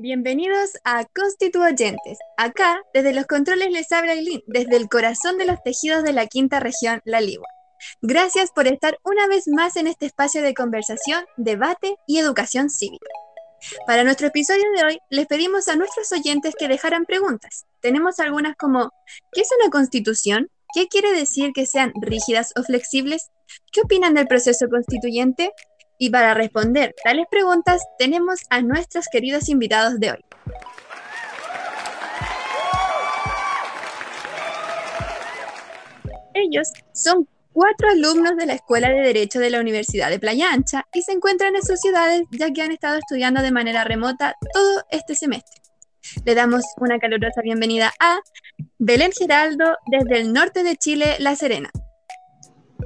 Bienvenidos a Constituyentes. Acá, desde los controles les habla Eileen, desde el corazón de los tejidos de la quinta región, La Ligua. Gracias por estar una vez más en este espacio de conversación, debate y educación cívica. Para nuestro episodio de hoy, les pedimos a nuestros oyentes que dejaran preguntas. Tenemos algunas como, ¿qué es una constitución? ¿Qué quiere decir que sean rígidas o flexibles? ¿Qué opinan del proceso constituyente? Y para responder tales preguntas tenemos a nuestros queridos invitados de hoy. Ellos son cuatro alumnos de la Escuela de Derecho de la Universidad de Playa Ancha y se encuentran en sus ciudades ya que han estado estudiando de manera remota todo este semestre. Le damos una calurosa bienvenida a Belén Geraldo desde el norte de Chile, La Serena.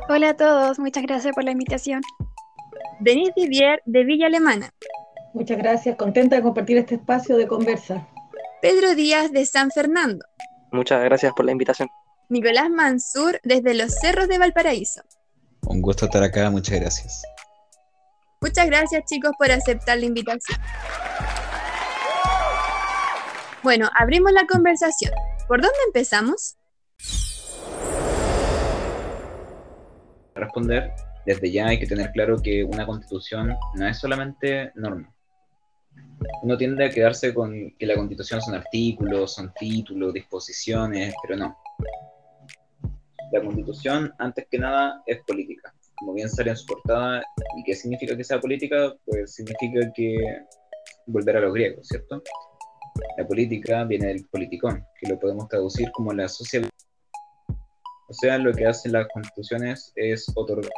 Hola a todos, muchas gracias por la invitación. Denise Didier de Villa Alemana. Muchas gracias, contenta de compartir este espacio de conversa. Pedro Díaz de San Fernando. Muchas gracias por la invitación. Nicolás Mansur desde los Cerros de Valparaíso. Un gusto estar acá, muchas gracias. Muchas gracias chicos por aceptar la invitación. Bueno, abrimos la conversación. ¿Por dónde empezamos? Responder desde ya hay que tener claro que una constitución no es solamente norma. Uno tiende a quedarse con que la constitución son artículos, son títulos, disposiciones, pero no. La constitución, antes que nada, es política. Como bien sale en su portada, ¿y qué significa que sea política? Pues significa que volver a los griegos, ¿cierto? La política viene del politicón, que lo podemos traducir como la sociedad. O sea, lo que hacen las constituciones es otorgar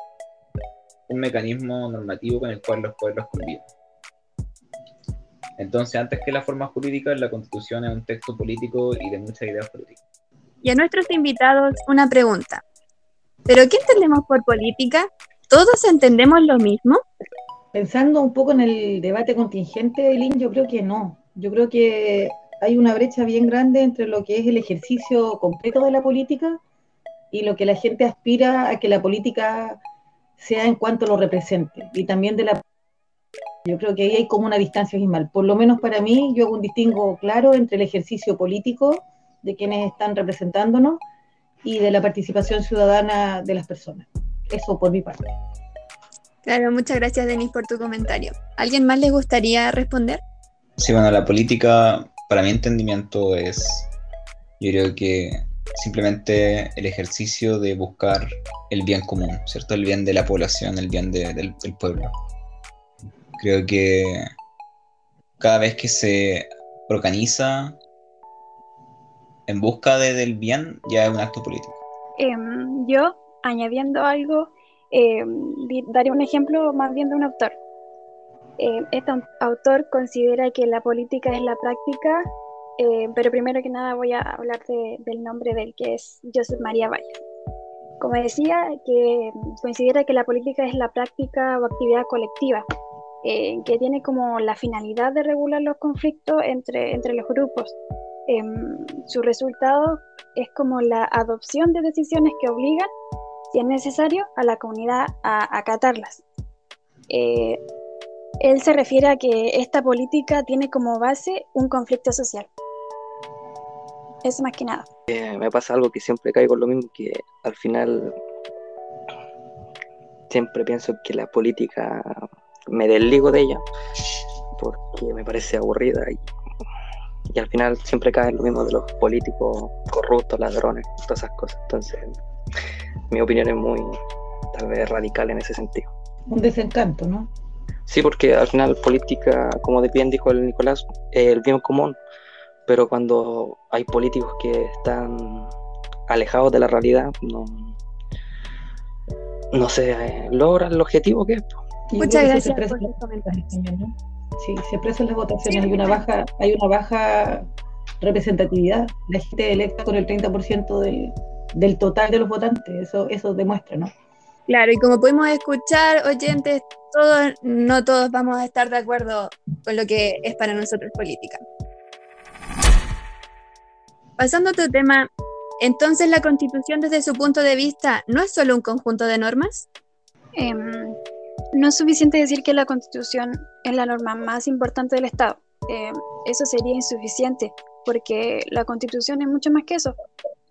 un mecanismo normativo con el cual los pueblos conviven. Entonces, antes que las formas jurídicas, la Constitución es un texto político y de muchas ideas políticas. Y a nuestros invitados una pregunta. ¿Pero qué entendemos por política? ¿Todos entendemos lo mismo? Pensando un poco en el debate contingente, Eileen, yo creo que no. Yo creo que hay una brecha bien grande entre lo que es el ejercicio completo de la política y lo que la gente aspira a que la política sea en cuanto lo represente y también de la yo creo que ahí hay como una distancia abismal. Por lo menos para mí, yo hago un distingo claro entre el ejercicio político de quienes están representándonos y de la participación ciudadana de las personas. Eso por mi parte. Claro, muchas gracias, Denis, por tu comentario. ¿Alguien más les gustaría responder? Sí, bueno, la política, para mi entendimiento, es, yo creo que simplemente el ejercicio de buscar el bien común, ¿cierto? El bien de la población, el bien del, pueblo. Creo que cada vez que se organiza en busca del bien, ya es un acto político. Em, yo, añadiendo algo, em, daré un ejemplo más bien de un autor. Em, este autor considera que la política es la práctica eh, pero primero que nada voy a hablar del nombre del que es Joseph María Valle. Como decía, que considera que la política es la práctica o actividad colectiva, eh, que tiene como la finalidad de regular los conflictos entre, entre los grupos. Em, su resultado es como la adopción de decisiones que obligan, si es necesario, a la comunidad a acatarlas. Eh, él se refiere a que esta política tiene como base un conflicto social. Eso más que nada. Eh, me pasa algo que siempre caigo en lo mismo, que al final siempre pienso que la política me desligo de ella porque me parece aburrida y, y al final siempre cae en lo mismo de los políticos corruptos, ladrones, todas esas cosas. Entonces, mi opinión es muy, tal vez, radical en ese sentido. Un desencanto, ¿no? Sí, porque al final política, como bien dijo el Nicolás, es el bien común pero cuando hay políticos que están alejados de la realidad, no, no se eh, logra el objetivo que es. Muchas gracias por los comentarios. Sí, se expresan las votaciones, hay una baja, hay una baja representatividad, la gente electa con el 30% del, del total de los votantes, eso, eso demuestra, ¿no? Claro, y como pudimos escuchar, oyentes, todos, no todos vamos a estar de acuerdo con lo que es para nosotros política. Pasando a otro tema, entonces la constitución desde su punto de vista no es solo un conjunto de normas? Em, no es suficiente decir que la constitución es la norma más importante del Estado. eh, eso sería insuficiente, porque la constitución es mucho más que eso.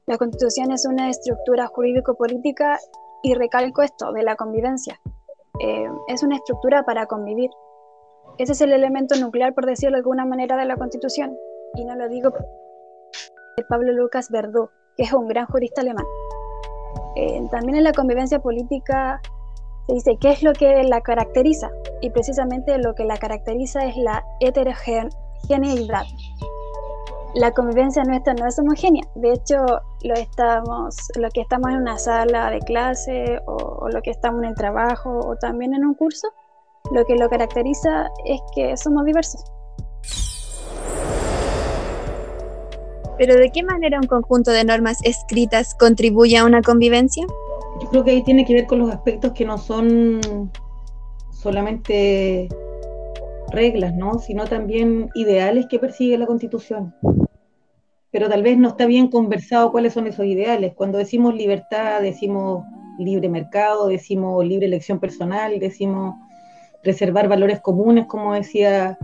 La constitución es una estructura jurídico-política y recalco esto, de la convivencia. Eh, es una estructura para convivir. Ese es el elemento nuclear, por decirlo de alguna manera, de la constitución. Y no lo digo de Pablo Lucas Verdú, que es un gran jurista alemán. Eh, también en la convivencia política se dice qué es lo que la caracteriza y precisamente lo que la caracteriza es la heterogeneidad. La convivencia nuestra no es homogénea, de hecho lo, que estamos en una sala de clase o, o lo que estamos en el trabajo o también en un curso, lo que lo caracteriza es que somos diversos. Pero ¿de qué manera un conjunto de normas escritas contribuye a una convivencia? Yo creo que ahí tiene que ver con los aspectos que no son solamente reglas, ¿no? sino también ideales que persigue la Constitución. Pero tal vez no está bien conversado cuáles son esos ideales. Cuando decimos libertad, decimos libre mercado, decimos libre elección personal, decimos preservar valores comunes, como decía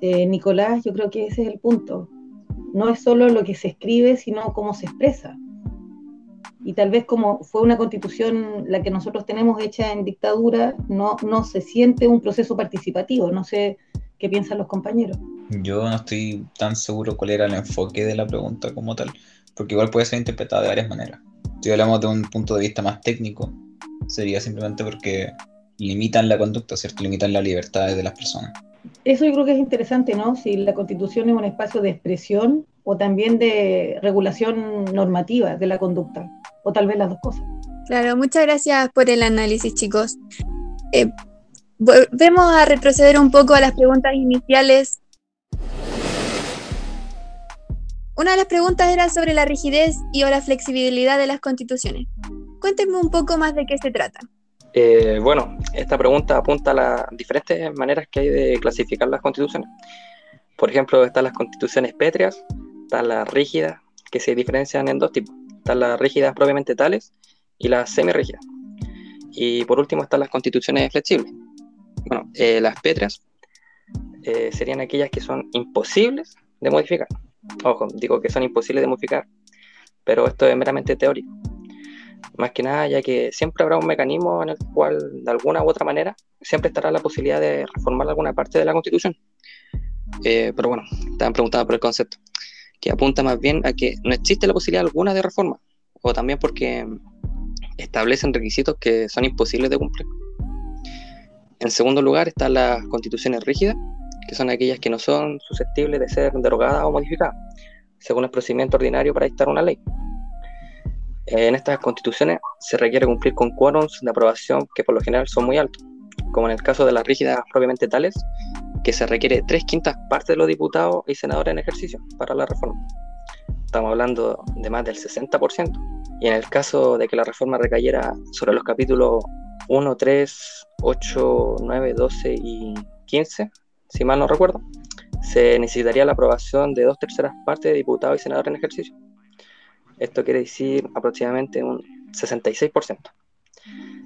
eh, Nicolás, yo creo que ese es el punto. No es solo lo que se escribe, sino cómo se expresa y tal vez como fue una constitución la que nosotros tenemos hecha en dictadura, no, no se siente un proceso participativo. No sé qué piensan los compañeros. Yo no estoy tan seguro cuál era el enfoque de la pregunta como tal, porque igual puede ser interpretada de varias maneras. Si hablamos de un punto de vista más técnico, sería simplemente porque limitan la conducta, ¿cierto? Limitan las libertades de las personas. Eso yo creo que es interesante, ¿no? Si la constitución es un espacio de expresión o también de regulación normativa de la conducta o tal vez las dos cosas. Claro, muchas gracias por el análisis, chicos. Eh, volvemos a retroceder un poco a las preguntas iniciales. Una de las preguntas era sobre la rigidez y o la flexibilidad de las constituciones. Cuéntenme un poco más de qué se trata. Eh, bueno, esta pregunta apunta a las diferentes maneras que hay de clasificar las constituciones. Por ejemplo, están las constituciones pétreas, están las rígidas, que se diferencian en dos tipos están las rígidas propiamente tales y las semirrígidas. Y por último están las constituciones flexibles. Bueno, eh, las pétreas eh, serían aquellas que son imposibles de modificar. Ojo, digo que son imposibles de modificar, pero esto es meramente teórico. Más que nada, ya que siempre habrá un mecanismo en el cual, de alguna u otra manera, siempre estará la posibilidad de reformar alguna parte de la Constitución. Eh, pero bueno, estaban preguntando por el concepto que apunta más bien a que no existe la posibilidad alguna de reforma, o también porque establecen requisitos que son imposibles de cumplir. En segundo lugar están las constituciones rígidas, que son aquellas que no son susceptibles de ser derogadas o modificadas, según el procedimiento ordinario para dictar una ley. En estas constituciones se requiere cumplir con quórums de aprobación que por lo general son muy altos, como en el caso de las rígidas propiamente tales, que se requiere tres quintas partes de los diputados y senadores en ejercicio para la reforma. Estamos hablando de más del 60%. Y en el caso de que la reforma recayera sobre los capítulos 1, 3, 8, 9, 12 y 15, si mal no recuerdo, se necesitaría la aprobación de dos terceras partes de diputados y senadores en ejercicio. Esto quiere decir aproximadamente un 66%,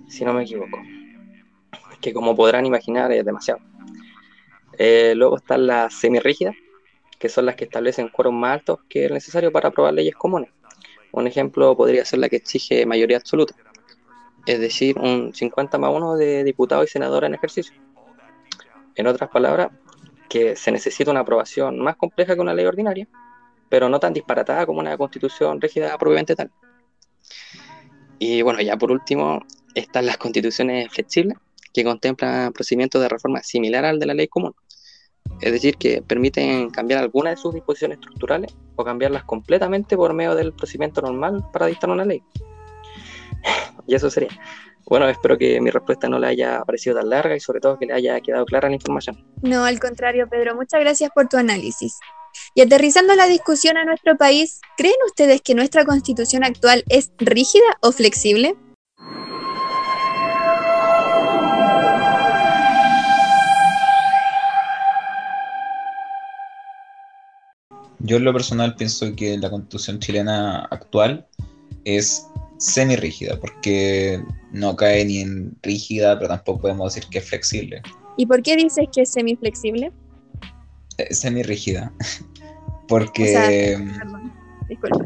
si no me equivoco. Que como podrán imaginar es demasiado. Eh, luego están las semirrígidas, que son las que establecen quórum más altos que es necesario para aprobar leyes comunes. Un ejemplo podría ser la que exige mayoría absoluta, es decir, un 50 más 1 de diputados y senadores en ejercicio. En otras palabras, que se necesita una aprobación más compleja que una ley ordinaria, pero no tan disparatada como una constitución rígida propiamente tal. Y bueno, ya por último, están las constituciones flexibles, que contemplan procedimientos de reforma similar al de la ley común, es decir, que permiten cambiar algunas de sus disposiciones estructurales o cambiarlas completamente por medio del procedimiento normal para dictar una ley. y eso sería. Bueno, espero que mi respuesta no le haya parecido tan larga y sobre todo que le haya quedado clara la información. No, al contrario, Pedro, muchas gracias por tu análisis. Y aterrizando la discusión a nuestro país, ¿creen ustedes que nuestra constitución actual es rígida o flexible? Yo en lo personal pienso que la constitución chilena actual es semi-rígida, porque no cae ni en rígida, pero tampoco podemos decir que es flexible. ¿Y por qué dices que es semi-flexible? Semi rígida. Porque. disculpa.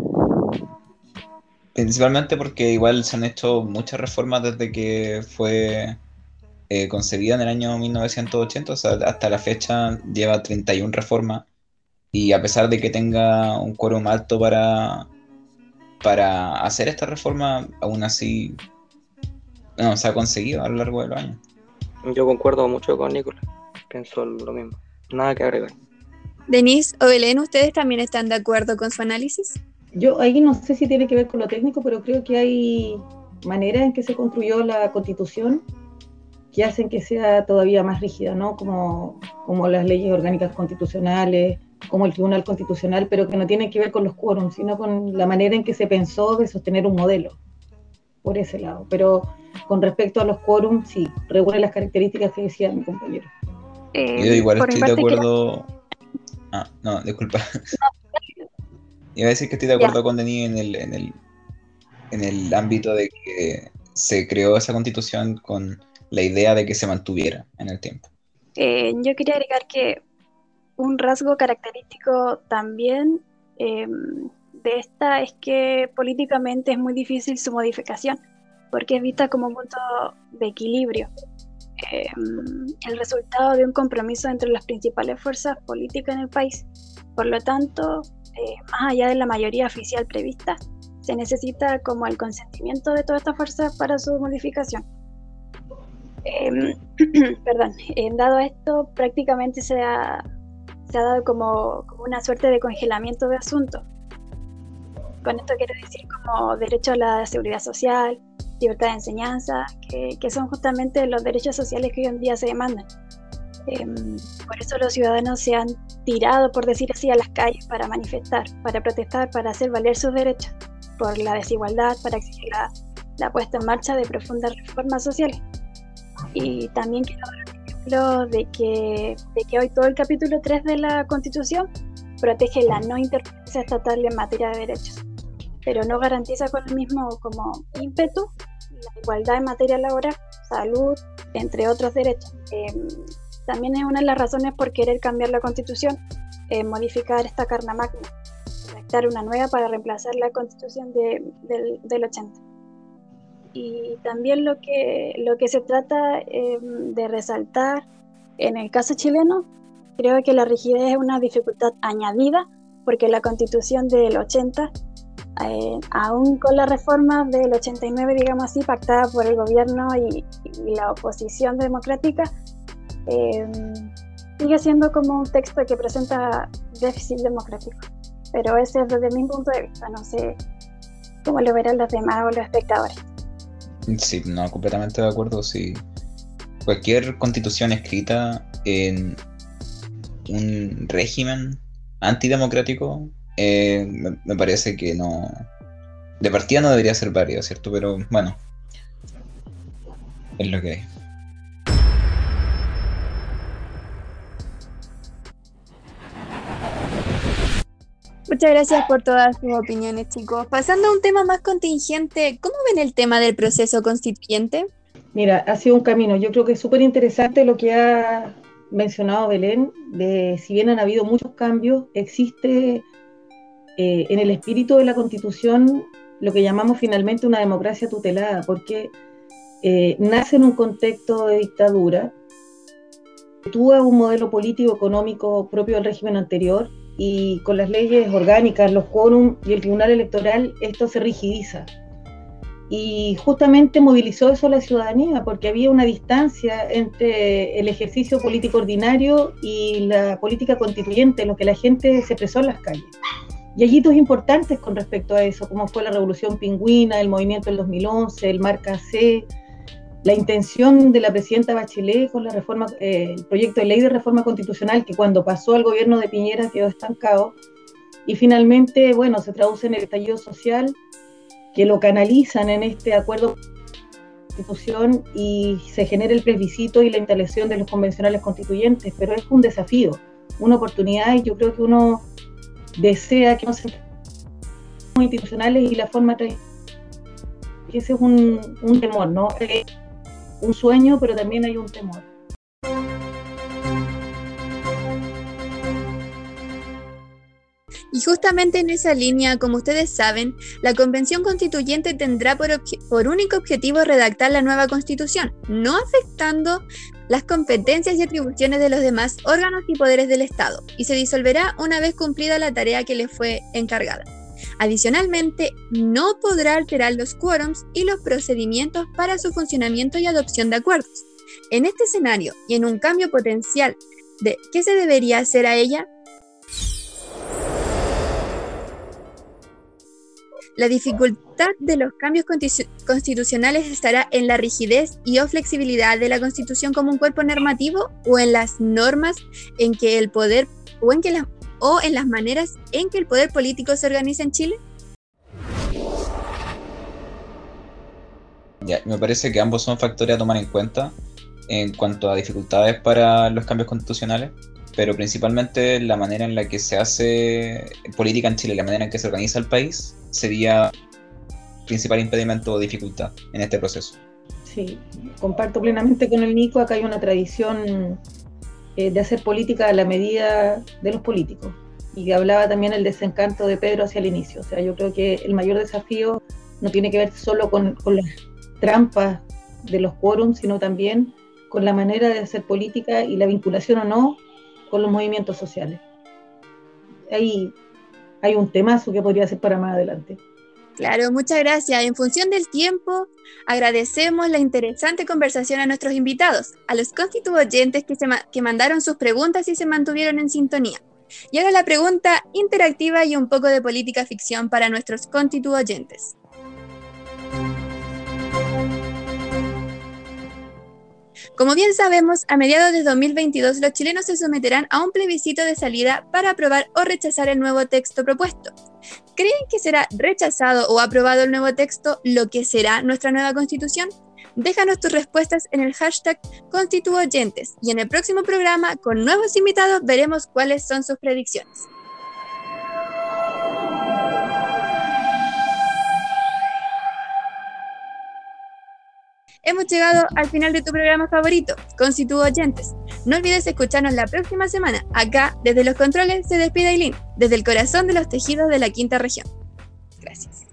Principalmente porque igual se han hecho muchas reformas desde que fue eh, concebida en el año 1980, o sea, hasta la fecha lleva 31 reformas y a pesar de que tenga un quórum alto para, para hacer esta reforma, aún así no, se ha conseguido a lo largo de los años. Yo concuerdo mucho con Nicolás, pienso lo mismo, nada que agregar. Denise o Belén, ¿ustedes también están de acuerdo con su análisis? Yo ahí no sé si tiene que ver con lo técnico, pero creo que hay maneras en que se construyó la constitución que hacen que sea todavía más rígida, ¿no? Como, como las leyes orgánicas constitucionales, como el Tribunal Constitucional, pero que no tienen que ver con los quórums, sino con la manera en que se pensó de sostener un modelo, por ese lado. Pero con respecto a los quórums, sí, reúne las características que decía mi compañero. Eh, Yo igual estoy de acuerdo... Ah, no, disculpa. Iba a decir que estoy de acuerdo con Denis en el, en, el, en el ámbito de que se creó esa constitución con la idea de que se mantuviera en el tiempo. Eh, yo quería agregar que un rasgo característico también em, de esta es que políticamente es muy difícil su modificación, porque es vista como un punto de equilibrio. Em, el resultado de un compromiso entre las principales fuerzas políticas en el país. Por lo tanto, eh, más allá de la mayoría oficial prevista, se necesita como el consentimiento de todas estas fuerzas para su modificación. Em, perdón, dado esto, prácticamente se ha, se ha dado como, como, una suerte de congelamiento de asuntos. Con esto quiero decir como derecho a la seguridad social, libertad de enseñanza, que, que son justamente los derechos sociales que hoy en día se demandan. Em, por eso los ciudadanos se han tirado, por decir así, a las calles para manifestar, para protestar, para hacer valer sus derechos, por la desigualdad, para exigir la, puesta en marcha de profundas reformas sociales. Y también quiero dar un ejemplo de que, de que hoy todo el capítulo 3 de la Constitución protege la no interferencia estatal en materia de derechos, pero no garantiza con el mismo como ímpetu la igualdad en materia laboral, salud, entre otros derechos. Em, también es una de las razones por querer cambiar la constitución, eh, modificar esta carna magna, redactar una nueva para reemplazar la constitución del, del, 80. Y también lo que, lo que se trata em, de resaltar en el caso chileno, creo que la rigidez es una dificultad añadida, porque la constitución del 80 eh, aún con la reforma del 89, digamos así, pactada por el gobierno y, y la oposición democrática, eh, sigue siendo como un texto que presenta déficit democrático. Pero ese es desde mi punto de vista, no sé cómo lo verán los demás o los espectadores. Sí, no, completamente de acuerdo. Sí. Cualquier constitución escrita en un régimen antidemocrático, eh, me, me, parece que no. De partida no debería ser válido, ¿cierto? Pero bueno, es lo que hay. Muchas gracias por todas sus opiniones, chicos. Pasando a un tema más contingente, ¿cómo ven el tema del proceso constituyente? Mira, ha sido un camino. Yo creo que es súper interesante lo que ha mencionado Belén, de si bien han habido muchos cambios, existe eh, en el espíritu de la Constitución lo que llamamos finalmente una democracia tutelada, porque eh, nace en un contexto de dictadura, actúa un modelo político económico propio del régimen anterior y con las leyes orgánicas, los quórum y el Tribunal Electoral, esto se rigidiza. Y justamente movilizó eso a la ciudadanía, porque había una distancia entre el ejercicio político ordinario y la política constituyente, en lo que la gente se expresó en las calles. Y hay hitos importantes con respecto a eso, como fue la Revolución Pingüina, el movimiento del 2011, el Marca C, la intención de la presidenta Bachelet con la reforma, eh, el proyecto de ley de reforma constitucional que cuando pasó al gobierno de Piñera quedó estancado. Y finalmente, bueno, se traduce en el estallido social que lo canalizan en este acuerdo constitución y se genera el plebiscito y la instalación de los convencionales constituyentes, pero es un desafío, una oportunidad y yo creo que uno desea que no se institucionales y la forma ese es un, un temor, ¿no? Eh,, un sueño, pero también hay un temor. Y justamente en esa línea, como ustedes saben, la Convención Constituyente tendrá por, único objetivo redactar la nueva Constitución, no afectando las competencias y atribuciones de los demás órganos y poderes del Estado, y se disolverá una vez cumplida la tarea que le fue encargada. Adicionalmente, no podrá alterar los quórums y los procedimientos para su funcionamiento y adopción de acuerdos. En este escenario y en un cambio potencial de qué se debería hacer a ella, La dificultad de los cambios constitucionales estará en la rigidez y o flexibilidad de la Constitución como un cuerpo normativo o en las normas en que el poder o en que las o en las maneras en que el poder político se organiza en Chile? Me parece que ambos son factores a tomar en cuenta en cuanto a dificultades para los cambios constitucionales, pero principalmente la manera en la que se hace política en Chile, la manera en que se organiza el país, sería principal impedimento o dificultad en este proceso. Sí, comparto plenamente con el Nico, acá hay una tradición eh, de hacer política a la medida de los políticos. Y hablaba también el desencanto de Pedro hacia el inicio. O sea, yo creo que el mayor desafío no tiene que ver solo con, con las trampas de los quórums, sino también con la manera de hacer política y la vinculación o no con los movimientos sociales. Ahí hay un temazo que podría ser para más adelante. Claro, muchas gracias. En función del tiempo, agradecemos la interesante conversación a nuestros invitados, a los constituyentes que, que mandaron sus preguntas y se mantuvieron en sintonía. Y ahora la pregunta interactiva y un poco de política ficción para nuestros constituyentes. Como bien sabemos, a mediados de 2022 los chilenos se someterán a un plebiscito de salida para aprobar o rechazar el nuevo texto propuesto. ¿Creen que será rechazado o aprobado el nuevo texto lo que será nuestra nueva constitución? Déjanos tus respuestas en el hashtag constituyentes y en el próximo programa con nuevos invitados veremos cuáles son sus predicciones. Hemos llegado al final de tu programa favorito, Constituyentes. No olvides escucharnos la próxima semana. Acá, desde los controles, se despide Aileen, desde el corazón de los tejidos de la quinta región. Gracias.